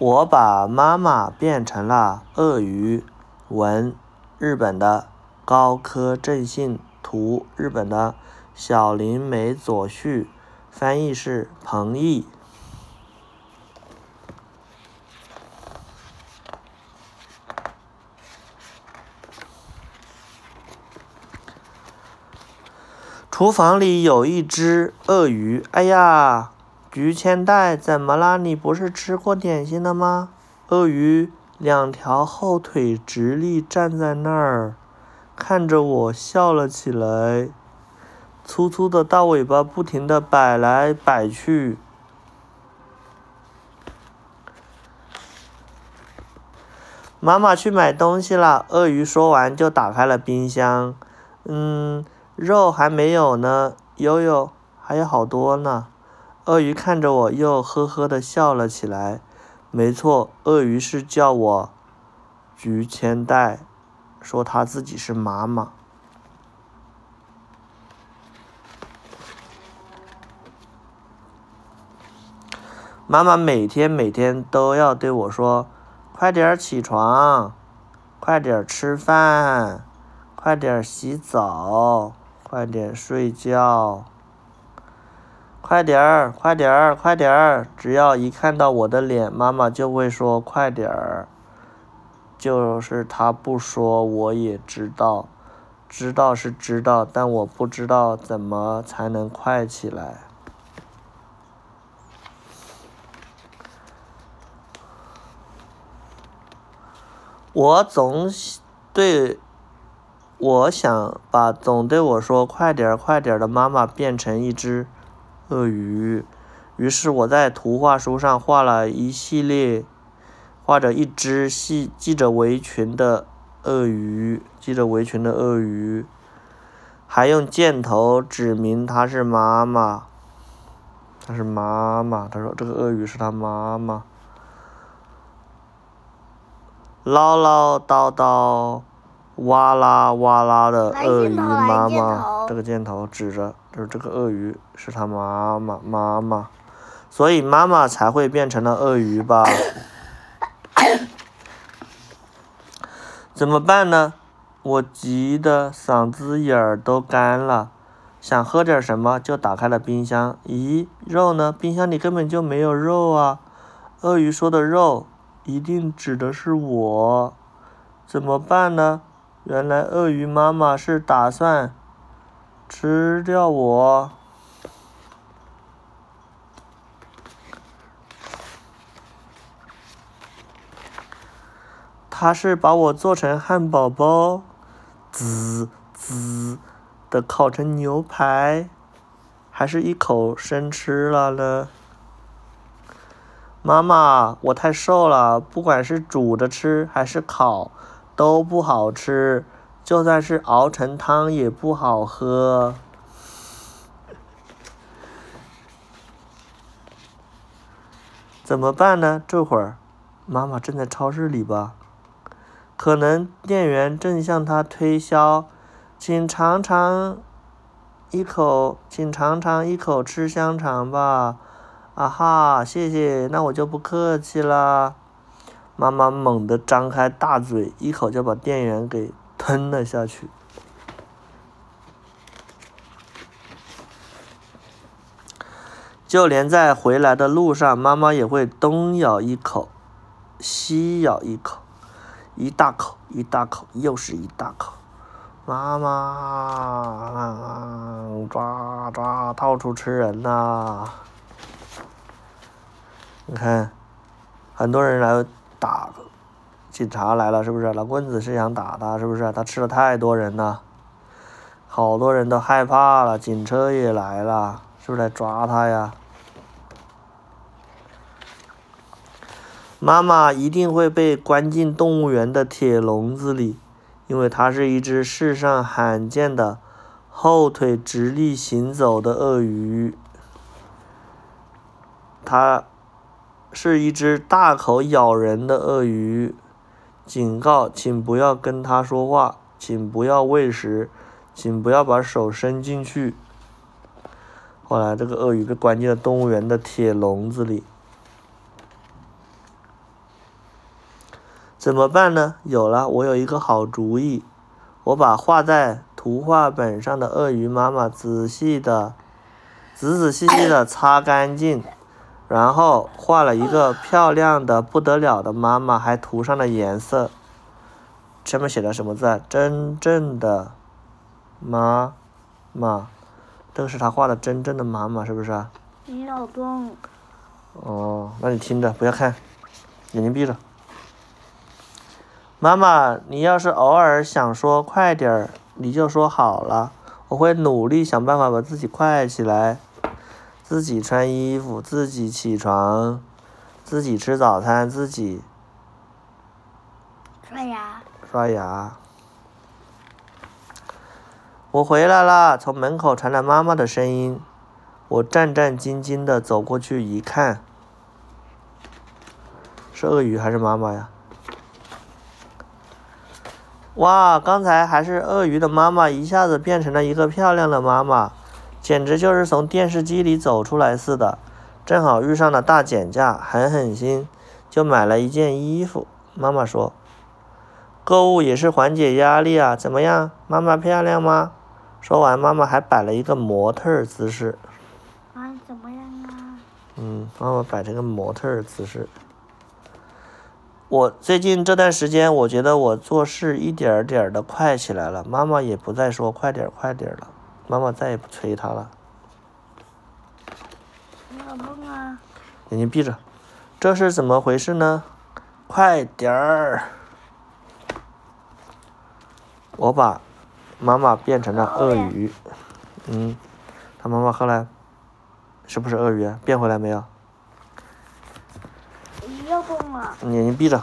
我把妈妈变成了鳄鱼。文，日本的高科正信。图，日本的小林美佐绪。翻译是彭毅。厨房里有一只鳄鱼。哎呀！菊千代，怎么啦？你不是吃过点心了吗？鳄鱼两条后腿直立站在那儿，看着我笑了起来，粗粗的大尾巴不停地摆来摆去。妈妈去买东西了。鳄鱼说完就打开了冰箱。嗯，肉还没有呢。悠悠，还有好多呢。鳄鱼看着我，又呵呵的笑了起来。没错，鳄鱼是叫我菊千代，说他自己是妈妈。妈妈每天每天都要对我说：“快点起床，快点吃饭，快点洗澡，快点睡觉。”快点儿，快点儿，快点儿！只要一看到我的脸，妈妈就会说快点儿。就是她不说，我也知道，知道是知道，但我不知道怎么才能快起来。我总对，我想把总对我说快点儿，快点儿的妈妈变成一只。鳄鱼，于是我在图画书上画了一系列，画着一只系系着围裙的鳄鱼，系着围裙的鳄鱼，还用箭头指明它是妈妈，它是妈妈。他说这个鳄鱼是他妈妈，唠唠叨叨，哇啦哇啦的鳄鱼妈妈，这个箭头指着。就是这个鳄鱼是他妈妈，妈妈，所以妈妈才会变成了鳄鱼吧？怎么办呢？我急得嗓子眼儿都干了，想喝点什么，就打开了冰箱。咦，肉呢？冰箱里根本就没有肉啊！鳄鱼说的肉，一定指的是我。怎么办呢？原来鳄鱼妈妈是打算。吃掉我！他是把我做成汉堡包，滋滋的烤成牛排，还是一口生吃了呢？妈妈，我太瘦了，不管是煮着吃还是烤，都不好吃。就算是熬成汤也不好喝，怎么办呢？这会儿，妈妈正在超市里吧？可能店员正向她推销，请尝尝一口，请尝尝一口吃香肠吧！啊哈，谢谢，那我就不客气了。妈妈猛地张开大嘴，一口就把店员给。吞了下去，就连在回来的路上，妈妈也会东咬一口，西咬一口，一大口一大口，又是一大口。妈妈，啊抓抓，到处吃人呐！你看，很多人来打。警察来了，是不是？拿棍子是想打他，是不是？他吃了太多人了，好多人都害怕了，警车也来了，是不是来抓他呀？妈妈一定会被关进动物园的铁笼子里，因为它是一只世上罕见的后腿直立行走的鳄鱼，它是一只大口咬人的鳄鱼。警告，请不要跟他说话，请不要喂食，请不要把手伸进去。后来，这个鳄鱼被关进了动物园的铁笼子里。怎么办呢？有了，我有一个好主意。我把画在图画本上的鳄鱼妈妈仔细的、仔仔细细的擦干净，然后画了一个漂亮的不得了的妈妈，还涂上了颜色。上面写的什么字啊？真正的妈妈，这个是他画的真正的妈妈，是不是啊？你脑洞。哦，那你听着，不要看，眼睛闭着。妈妈，你要是偶尔想说快点儿，你就说好了，我会努力想办法把自己快起来，自己穿衣服，自己起床，自己吃早餐，自己刷牙。刷牙。我回来了，从门口传来妈妈的声音。我战战兢兢的走过去一看，是鳄鱼还是妈妈呀？哇，刚才还是鳄鱼的妈妈，一下子变成了一个漂亮的妈妈，简直就是从电视机里走出来似的。正好遇上了大减价，狠狠心就买了一件衣服。妈妈说：“购物也是缓解压力啊，怎么样，妈妈漂亮吗？”说完，妈妈还摆了一个模特姿势。啊，怎么样啊？嗯，妈妈摆成个模特姿势。我最近这段时间，我觉得我做事一点儿点儿的快起来了。妈妈也不再说快点快点了，妈妈再也不催他了。眼睛闭着，这是怎么回事呢？快点儿！我把妈妈变成了鳄鱼。嗯，他妈妈后来是不是鳄鱼？变回来没有？要动了。眼睛闭着。